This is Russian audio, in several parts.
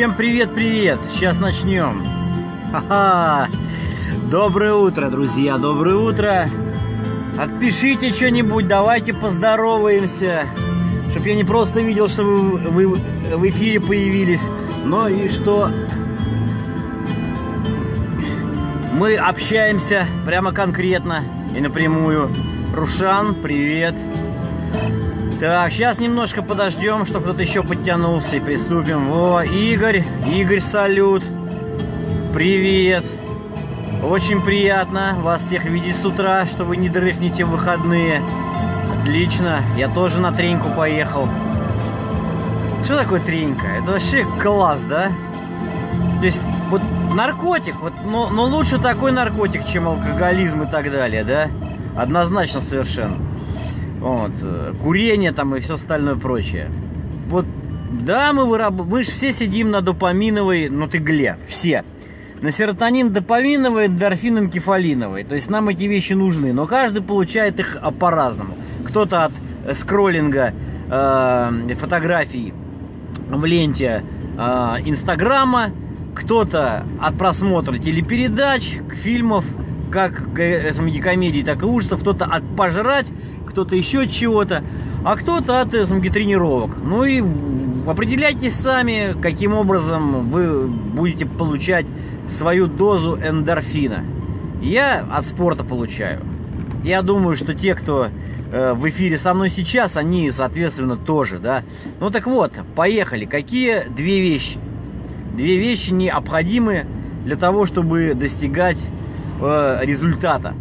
Всем привет-привет! Сейчас начнем. Ха-ха! Доброе утро, друзья, доброе утро! Отпишите что-нибудь, давайте поздороваемся, чтобы я не просто видел, что вы, вы в эфире появились, но и что мы общаемся прямо конкретно и напрямую. Рушан, привет! Так, сейчас немножко подождем, чтобы кто-то еще подтянулся и приступим. О, Игорь, Игорь, салют. Привет. Очень приятно вас всех видеть с утра, что вы не дрыхнете в выходные. Отлично, я тоже на треньку поехал. Что такое тренька? Это вообще класс, да? То есть, вот наркотик, вот, но, но лучше такой наркотик, чем алкоголизм и так далее, да? Однозначно совершенно. Вот, э, курение там и все остальное прочее. Вот, да, мы, выраб... мы же все сидим на допаминовой, ну ты гле, все. На серотонин допаминовой, эндорфин кефалиновой. То есть нам эти вещи нужны, но каждый получает их а, по-разному. Кто-то от э, скроллинга э, фотографий в ленте э, Инстаграма, кто-то от просмотра телепередач, фильмов, как э, комедий, так и ужасов, кто-то от пожрать, кто-то еще чего-то, а кто-то от самки тренировок. Ну и определяйтесь сами, каким образом вы будете получать свою дозу эндорфина. Я от спорта получаю. Я думаю, что те, кто э, в эфире со мной сейчас, они, соответственно, тоже, да. Ну так вот, поехали. Какие две вещи? Две вещи необходимы для того, чтобы достигать э, результата,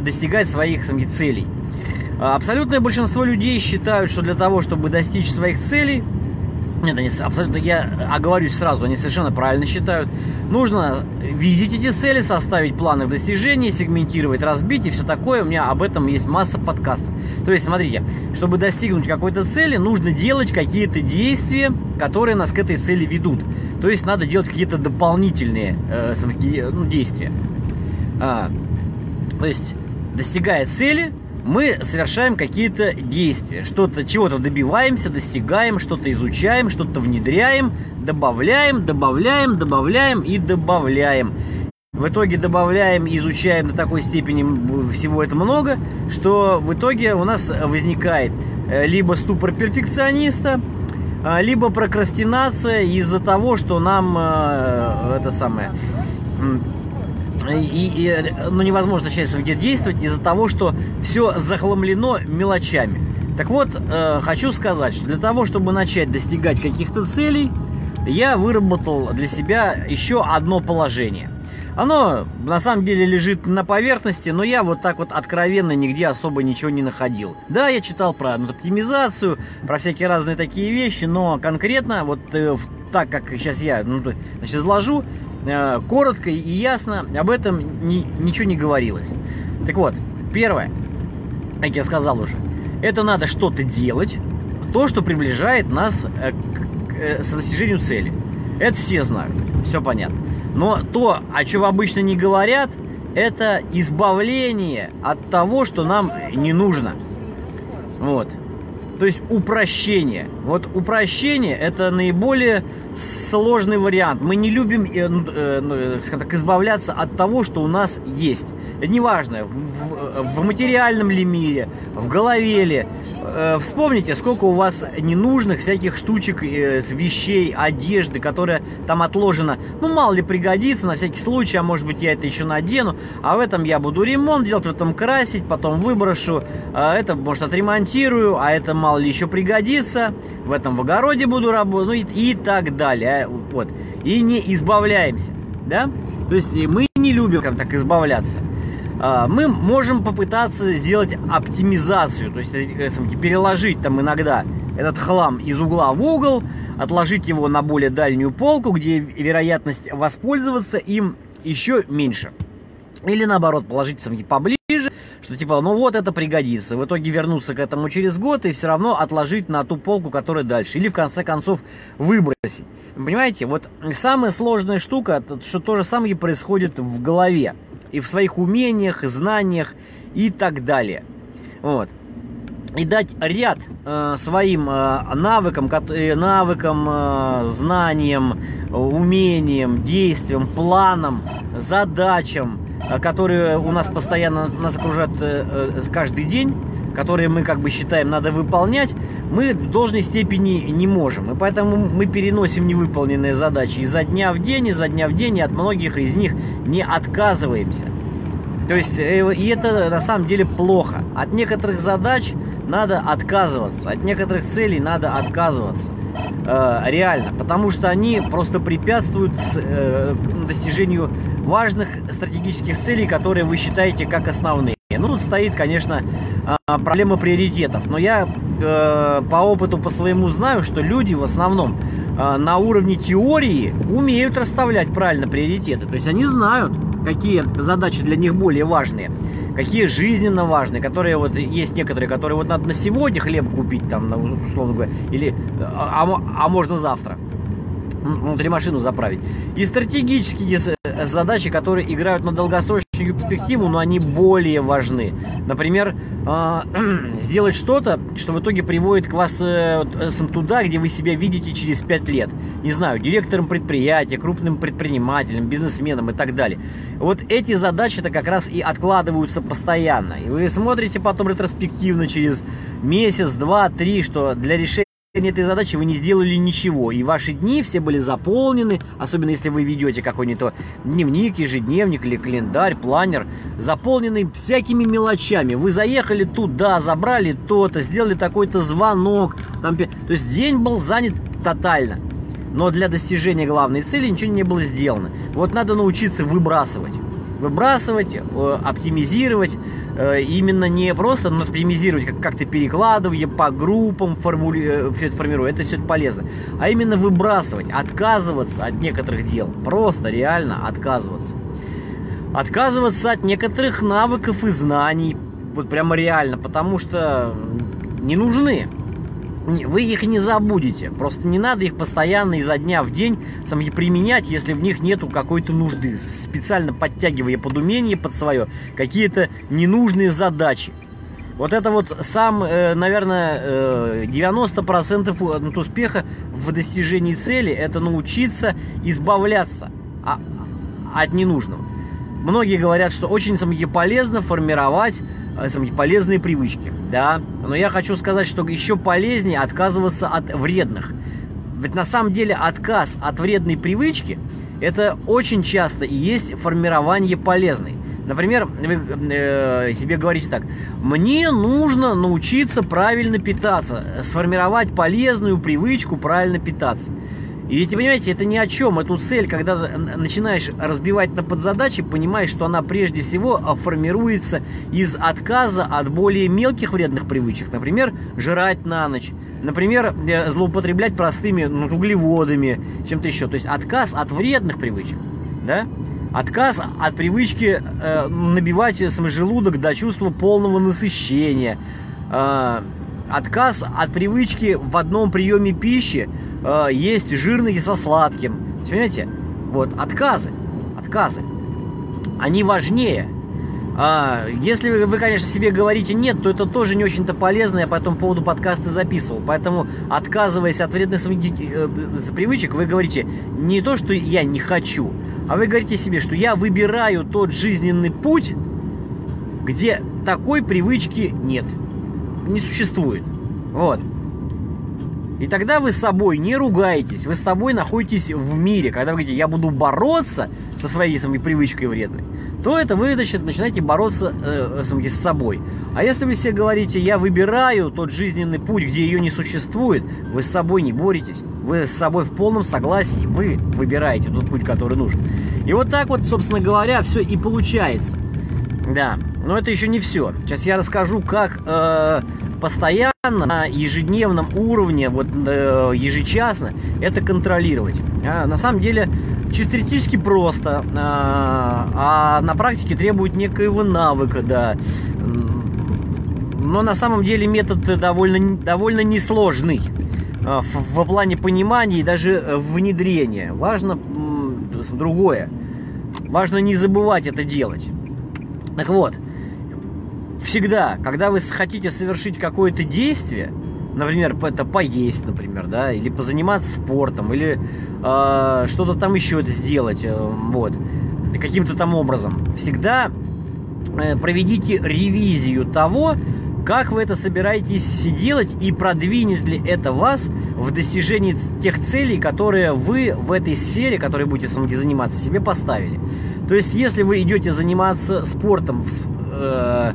достигать своих самих целей. А, абсолютное большинство людей считают, что для того, чтобы достичь своих целей, нет, они абсолютно, я оговорюсь сразу, они совершенно правильно считают. Нужно видеть эти цели, составить планы достижения, сегментировать, разбить и все такое. У меня об этом есть масса подкастов. То есть, смотрите, чтобы достигнуть какой-то цели, нужно делать какие-то действия, которые нас к этой цели ведут. То есть, надо делать какие-то дополнительные э, ну, действия. А, то есть, достигая цели, мы совершаем какие-то действия, что-то, чего-то добиваемся, достигаем, что-то изучаем, что-то внедряем, добавляем, добавляем, добавляем и добавляем. В итоге добавляем, изучаем до такой степени всего это много, что в итоге у нас возникает э, либо ступор перфекциониста, э, либо прокрастинация из-за того, что нам э, это самое и, и ну, невозможно сейчас где действовать из-за того, что все захламлено мелочами. Так вот, э, хочу сказать, что для того, чтобы начать достигать каких-то целей, я выработал для себя еще одно положение. Оно на самом деле лежит на поверхности, но я вот так вот откровенно нигде особо ничего не находил. Да, я читал про оптимизацию, про всякие разные такие вещи, но конкретно вот э, так, как сейчас я ну, значит, изложу, коротко и ясно об этом ни, ничего не говорилось. Так вот, первое, как я сказал уже, это надо что-то делать, то, что приближает нас э, к, э, к достижению цели. Это все знают, все понятно. Но то, о чем обычно не говорят, это избавление от того, что нам не нужно. Вот. То есть упрощение. Вот упрощение это наиболее сложный вариант. Мы не любим, э, ну, э, ну, э, так, избавляться от того, что у нас есть. Неважно, в, в, материальном ли мире, в голове ли. Э, вспомните, сколько у вас ненужных всяких штучек, э, вещей, одежды, которая там отложена. Ну, мало ли пригодится, на всякий случай, а может быть я это еще надену. А в этом я буду ремонт делать, в этом красить, потом выброшу. А это, может, отремонтирую, а это мало ли еще пригодится. В этом в огороде буду работать, ну и, и так далее. Вот. И не избавляемся, да? То есть мы не любим как так избавляться. А, мы можем попытаться сделать оптимизацию, то есть э, переложить там иногда этот хлам из угла в угол, отложить его на более дальнюю полку, где вероятность воспользоваться им еще меньше. Или наоборот, положить самки поближе, что типа, ну вот это пригодится. В итоге вернуться к этому через год и все равно отложить на ту полку, которая дальше. Или в конце концов выбросить. Понимаете, вот самая сложная штука, что то же самое происходит в голове и в своих умениях, знаниях и так далее. Вот. и дать ряд э, своим э, навыкам, э, навыкам, э, знаниям, умениям, действиям, планам, задачам, э, которые у нас постоянно нас окружают э, э, каждый день, которые мы как бы считаем надо выполнять, мы в должной степени не можем. И поэтому мы переносим невыполненные задачи изо дня в день, изо дня в день, и от многих из них не отказываемся. То есть, э, и это на самом деле плохо. От некоторых задач надо отказываться, от некоторых целей надо отказываться. Э, реально, потому что они просто препятствуют э, достижению важных стратегических целей, которые вы считаете как основные. Ну, тут стоит, конечно, проблема приоритетов. Но я э, по опыту по своему знаю, что люди в основном э, на уровне теории умеют расставлять правильно приоритеты. То есть они знают, какие задачи для них более важные, какие жизненно важные, которые вот есть некоторые, которые вот надо на сегодня хлеб купить, там, условно говоря, или, а, а, а можно завтра внутри машину заправить. И стратегические задачи, которые играют на долгосрочную перспективу, но они более важны. Например, а, сделать что-то, что в итоге приводит к вас э, туда, где вы себя видите через 5 лет. Не знаю, директором предприятия, крупным предпринимателем, бизнесменом и так далее. Вот эти задачи-то как раз и откладываются постоянно. И вы смотрите потом ретроспективно через месяц, два, три, что для решения этой задачи вы не сделали ничего, и ваши дни все были заполнены, особенно если вы ведете какой-нибудь дневник, ежедневник или календарь, планер, заполненный всякими мелочами. Вы заехали туда, забрали то-то, сделали такой-то звонок, там, то есть день был занят тотально. Но для достижения главной цели ничего не было сделано. Вот надо научиться выбрасывать выбрасывать, э, оптимизировать, э, именно не просто ну, оптимизировать, как- как-то перекладывая по группам, формули... Э, все это формируя, это все это полезно, а именно выбрасывать, отказываться от некоторых дел, просто реально отказываться. Отказываться от некоторых навыков и знаний, вот прямо реально, потому что не нужны вы их не забудете. Просто не надо их постоянно изо дня в день применять, если в них нету какой-то нужды. Специально подтягивая под умение, под свое, какие-то ненужные задачи. Вот это вот сам, э, наверное, 90% э, успеха в достижении цели, это научиться избавляться от ненужного. Многие говорят, что очень полезно формировать полезные привычки, да. Но я хочу сказать, что еще полезнее отказываться от вредных. Ведь на самом деле отказ от вредной привычки это очень часто и есть формирование полезной. Например, вы э, себе говорите так, мне нужно научиться правильно питаться, сформировать полезную привычку правильно питаться. И ведь, понимаете, это ни о чем. Эту цель, когда начинаешь разбивать на подзадачи, понимаешь, что она прежде всего а, формируется из отказа от более мелких вредных привычек. Например, жрать на ночь. Например, э, злоупотреблять простыми ну, углеводами, чем-то еще. То есть отказ от вредных привычек. Да? Отказ от привычки э, набивать свой желудок до чувства полного насыщения. Э, отказ от привычки в одном приеме пищи э, есть жирный со сладким. Понимаете? Вот, отказы, отказы, они важнее. А, если вы, вы, конечно, себе говорите нет, то это тоже не очень-то полезно. Я по этому поводу подкасты записывал. Поэтому, отказываясь от вредных э, привычек, вы говорите не то, что я не хочу, а вы говорите себе, что я выбираю тот жизненный путь, где такой привычки нет не существует. Вот. И тогда вы с собой не ругаетесь, вы с собой находитесь в мире. Когда вы говорите, я буду бороться со своей самой привычкой вредной, то это вы значит, начинаете бороться э, с собой. А если вы себе говорите, я выбираю тот жизненный путь, где ее не существует, вы с собой не боретесь. Вы с собой в полном согласии, вы выбираете тот путь, который нужен. И вот так вот, собственно говоря, все и получается. Да, но это еще не все. Сейчас я расскажу, как э, постоянно на ежедневном уровне, вот э, ежечасно, это контролировать. А, на самом деле, чисто теоретически просто, а, а на практике требует некоего навыка, да. Но на самом деле метод довольно, довольно несложный э, в, в плане понимания и даже внедрения. Важно другое. Важно не забывать это делать. Так вот, всегда, когда вы хотите совершить какое-то действие, например, это поесть, например, да, или позаниматься спортом, или э, что-то там еще это сделать, э, вот, каким-то там образом, всегда э, проведите ревизию того, как вы это собираетесь делать и продвинет ли это вас в достижении тех целей, которые вы в этой сфере, которой будете заниматься, себе поставили. То есть, если вы идете заниматься спортом э,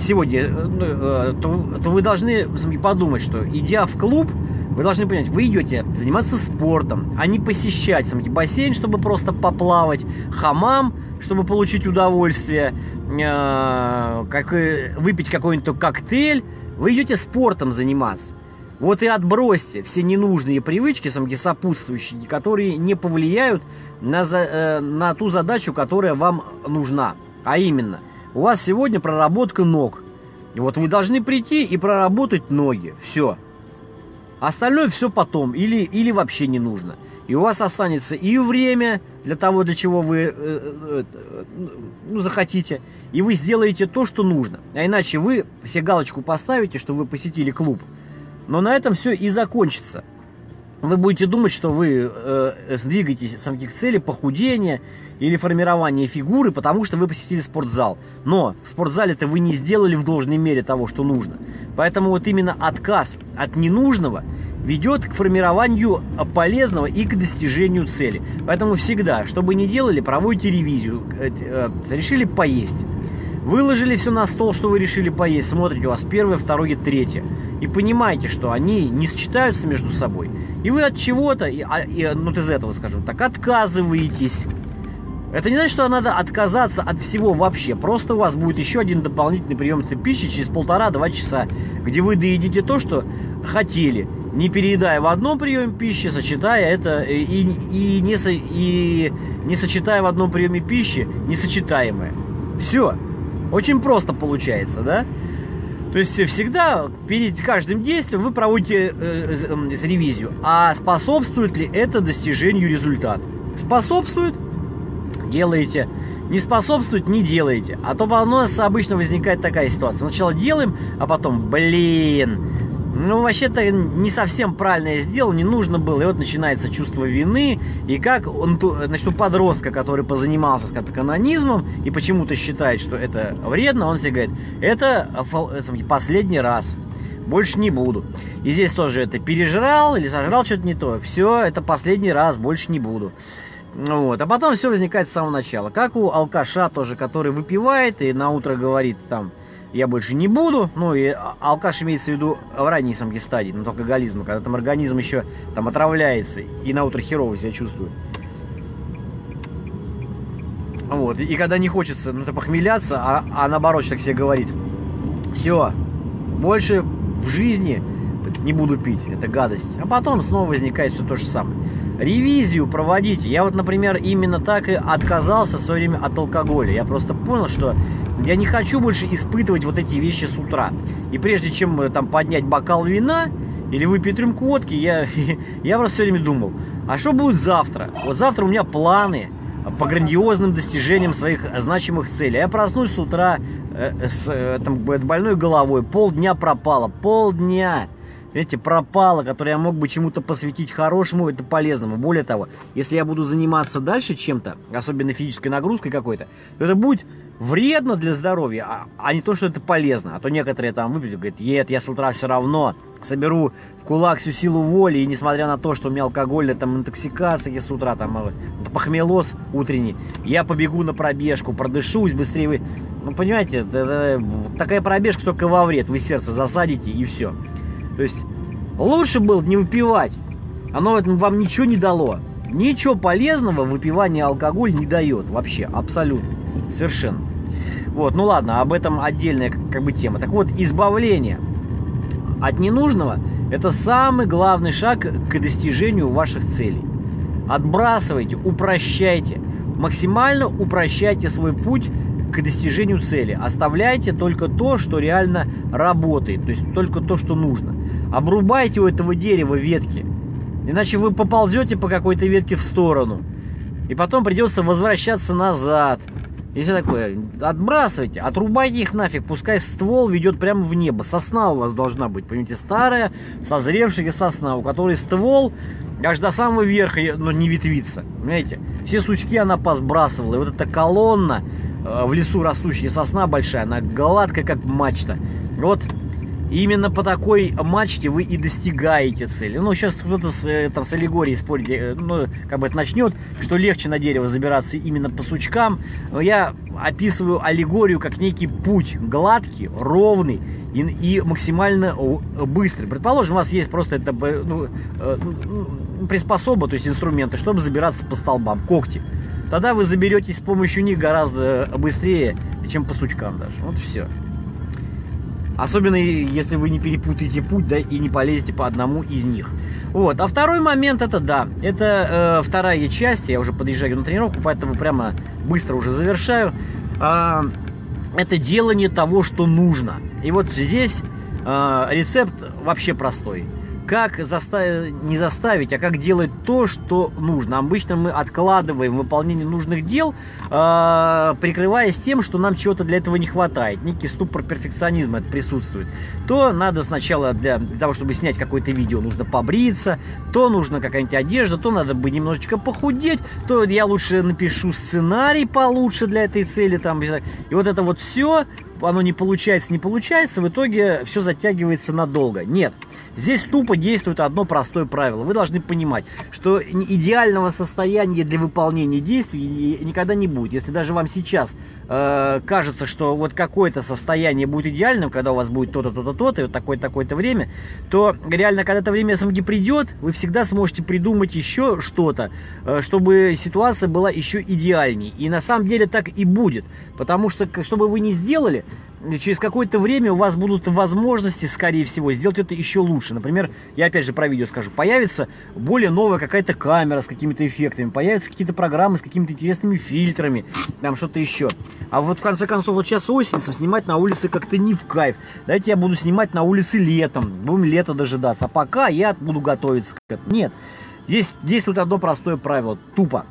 сегодня, э, ну, э, то, то вы должны подумать, что идя в клуб, вы должны понять, вы идете заниматься спортом, а не посещать сам бассейн, чтобы просто поплавать, хамам, чтобы получить удовольствие, э, как, выпить какой-нибудь коктейль. Вы идете спортом заниматься. Вот и отбросьте все ненужные привычки, самки сопутствующие, которые не повлияют на, за, на ту задачу, которая вам нужна. А именно, у вас сегодня проработка ног. И вот вы должны прийти и проработать ноги. Все. Остальное все потом или, или вообще не нужно. И у вас останется и время для того, для чего вы э, э, э, ну, захотите, и вы сделаете то, что нужно. А иначе вы все галочку поставите, что вы посетили клуб. Но на этом все и закончится. Вы будете думать, что вы э, сдвигаетесь к цели похудения или формирования фигуры, потому что вы посетили спортзал. Но в спортзале-то вы не сделали в должной мере того, что нужно. Поэтому вот именно отказ от ненужного ведет к формированию полезного и к достижению цели. Поэтому всегда, что бы ни делали, проводите ревизию. Э, э, решили поесть. Выложили все на стол, что вы решили поесть. Смотрите, у вас первое, второе, третье. И понимаете, что они не сочетаются между собой. И вы от чего-то, и, а, и, ну, из этого, скажем так, отказываетесь. Это не значит, что надо отказаться от всего вообще. Просто у вас будет еще один дополнительный прием пищи через полтора-два часа, где вы доедите то, что хотели, не переедая в одном приеме пищи, сочетая это и, и, не, и не сочетая в одном приеме пищи несочетаемое. Все. Очень просто получается, да? То есть всегда перед каждым действием вы проводите э, э, ревизию. А способствует ли это достижению результата? Способствует? делаете. Не способствует, не делаете. А то у нас обычно возникает такая ситуация. Сначала делаем, а потом, блин, ну, вообще-то не совсем правильно я сделал, не нужно было. И вот начинается чувство вины. И как он, значит, у подростка, который позанимался с канонизмом и почему-то считает, что это вредно, он себе говорит, это последний раз. Больше не буду. И здесь тоже это пережрал или сожрал что-то не то. Все, это последний раз, больше не буду. Вот. А потом все возникает с самого начала. Как у алкаша тоже, который выпивает и на утро говорит там, я больше не буду. Ну и алкаш имеется в виду в ранней самки стадии, но только алкоголизма, когда там организм еще там отравляется и на утро херово себя чувствует. Вот. И когда не хочется ну, похмеляться, а, а наоборот так себе говорит. Все, больше в жизни не буду пить, это гадость. А потом снова возникает все то же самое. Ревизию проводите. Я вот, например, именно так и отказался в свое время от алкоголя. Я просто понял, что я не хочу больше испытывать вот эти вещи с утра. И прежде чем э, там поднять бокал вина или выпить рюмку водки, я, я просто все время думал, а что будет завтра? Вот завтра у меня планы по грандиозным достижениям своих значимых целей. Я проснусь с утра э, с э, там, больной головой, полдня пропало, полдня эти пропало, которое я мог бы чему-то посвятить хорошему, это полезному. Более того, если я буду заниматься дальше чем-то, особенно физической нагрузкой какой-то, то это будет вредно для здоровья, а, а не то, что это полезно. А то некоторые там выпьют, говорят, нет, я с утра все равно соберу в кулак всю силу воли, и несмотря на то, что у меня алкогольная там интоксикация с утра, там э, похмелоз утренний, я побегу на пробежку, продышусь быстрее. Вы... Ну, понимаете, это, это, такая пробежка только во вред, вы сердце засадите и все. То есть лучше было не выпивать. Оно вам ничего не дало. Ничего полезного выпивание алкоголь не дает вообще, абсолютно, совершенно. Вот, ну ладно, об этом отдельная как бы тема. Так вот, избавление от ненужного – это самый главный шаг к достижению ваших целей. Отбрасывайте, упрощайте, максимально упрощайте свой путь к достижению цели. Оставляйте только то, что реально работает, то есть только то, что нужно. Обрубайте у этого дерева ветки, иначе вы поползете по какой-то ветке в сторону. И потом придется возвращаться назад. Если такое, отбрасывайте, отрубайте их нафиг, пускай ствол ведет прямо в небо. Сосна у вас должна быть, понимаете, старая, созревшая сосна, у которой ствол аж до самого верха но не ветвится. Понимаете? Все сучки она посбрасывала. И вот эта колонна в лесу растущая сосна большая, она гладкая, как мачта. Вот именно по такой мачте вы и достигаете цели. Ну, сейчас кто-то с, э, там, с аллегорией спорить, э, ну, как бы это начнет, что легче на дерево забираться именно по сучкам. Но я описываю аллегорию как некий путь гладкий, ровный и, и максимально быстрый. Предположим, у вас есть просто это ну, э, ну, приспособа, то есть инструменты, чтобы забираться по столбам, когти. Тогда вы заберетесь с помощью них гораздо быстрее, чем по сучкам даже. Вот все. Особенно если вы не перепутаете путь, да, и не полезете по одному из них. Вот. А второй момент это да, это э, вторая часть, я уже подъезжаю на тренировку, поэтому прямо быстро уже завершаю. Э, это делание того, что нужно. И вот здесь э, рецепт вообще простой как заставить, не заставить, а как делать то, что нужно. Обычно мы откладываем выполнение нужных дел, э, прикрываясь тем, что нам чего-то для этого не хватает. Некий ступор перфекционизма это присутствует. То надо сначала для, для того, чтобы снять какое-то видео, нужно побриться, то нужно какая-нибудь одежда, то надо бы немножечко похудеть, то я лучше напишу сценарий получше для этой цели. Там, и вот это вот все оно не получается, не получается, в итоге все затягивается надолго. Нет, здесь тупо действует одно простое правило. Вы должны понимать, что идеального состояния для выполнения действий никогда не будет. Если даже вам сейчас э, кажется, что вот какое-то состояние будет идеальным, когда у вас будет то-то, то-то, то-то, и вот такое-такое-то время, то реально, когда это время самки придет, вы всегда сможете придумать еще что-то, э, чтобы ситуация была еще идеальней. И на самом деле так и будет. Потому что, что бы вы ни сделали, через какое-то время у вас будут возможности, скорее всего, сделать это еще лучше. Например, я опять же про видео скажу, появится более новая какая-то камера с какими-то эффектами, появятся какие-то программы с какими-то интересными фильтрами, там что-то еще. А вот в конце концов, вот сейчас осень, снимать на улице как-то не в кайф. Давайте я буду снимать на улице летом, будем лето дожидаться. А пока я буду готовиться к этому. Нет, здесь действует одно простое правило, тупо.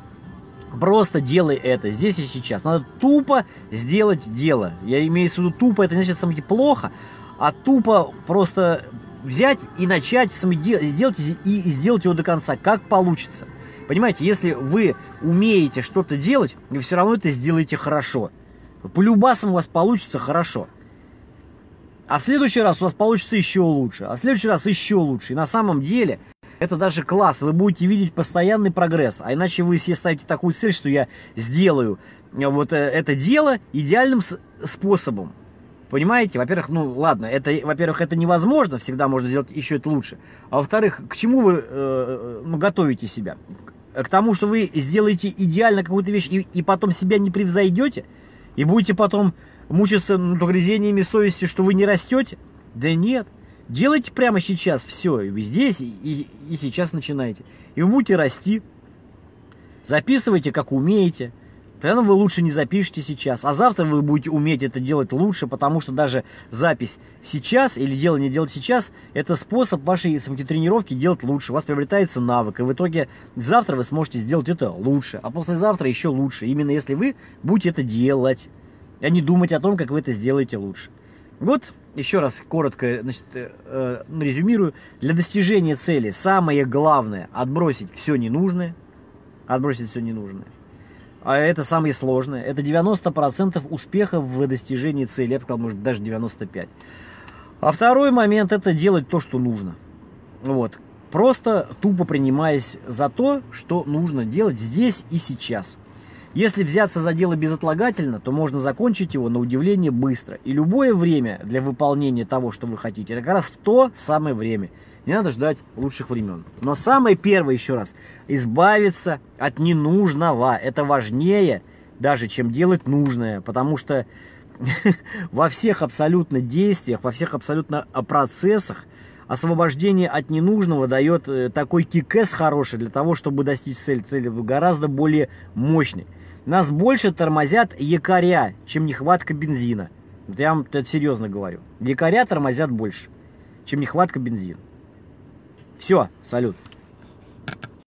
Просто делай это здесь и сейчас. Надо тупо сделать дело. Я имею в виду тупо, это не значит самое плохо, а тупо просто взять и начать делать и сделать его до конца, как получится. Понимаете, если вы умеете что-то делать, вы все равно это сделаете хорошо. По любасам у вас получится хорошо. А в следующий раз у вас получится еще лучше. А в следующий раз еще лучше. И на самом деле это даже класс, вы будете видеть постоянный прогресс. А иначе вы себе ставите такую цель, что я сделаю э, вот э, это дело идеальным способом. Понимаете? Во-первых, ну ладно, это, во-первых, это невозможно, всегда можно сделать еще это лучше. А во-вторых, к чему вы э, ну, готовите себя? К тому, что вы сделаете идеально какую-то вещь и, и потом себя не превзойдете, и будете потом мучиться ну, грызениями совести, что вы не растете? Да нет. Делайте прямо сейчас все, и здесь, и, и сейчас начинаете. И вы будете расти. Записывайте, как умеете. Наверное, вы лучше не запишите сейчас, а завтра вы будете уметь это делать лучше, потому что даже запись сейчас или дело не делать сейчас, это способ вашей тренировки делать лучше. У вас приобретается навык, и в итоге завтра вы сможете сделать это лучше, а послезавтра еще лучше, именно если вы будете это делать, а не думать о том, как вы это сделаете лучше. Вот еще раз коротко значит, э, э, резюмирую. Для достижения цели самое главное отбросить все ненужное. Отбросить все ненужное. А это самое сложное. Это 90% успеха в достижении цели. Я бы сказал, может, даже 95%. А второй момент это делать то, что нужно. Вот. Просто тупо принимаясь за то, что нужно делать здесь и сейчас. Если взяться за дело безотлагательно, то можно закончить его на удивление быстро. И любое время для выполнения того, что вы хотите, это как раз то самое время. Не надо ждать лучших времен. Но самое первое, еще раз, избавиться от ненужного. Это важнее даже, чем делать нужное. Потому что во всех абсолютно действиях, во всех абсолютно процессах освобождение от ненужного дает э, такой кикес хороший для того, чтобы достичь цели, цели гораздо более мощный. Нас больше тормозят якоря, чем нехватка бензина. Вот я вам это серьезно говорю. Якоря тормозят больше, чем нехватка бензина. Все, салют.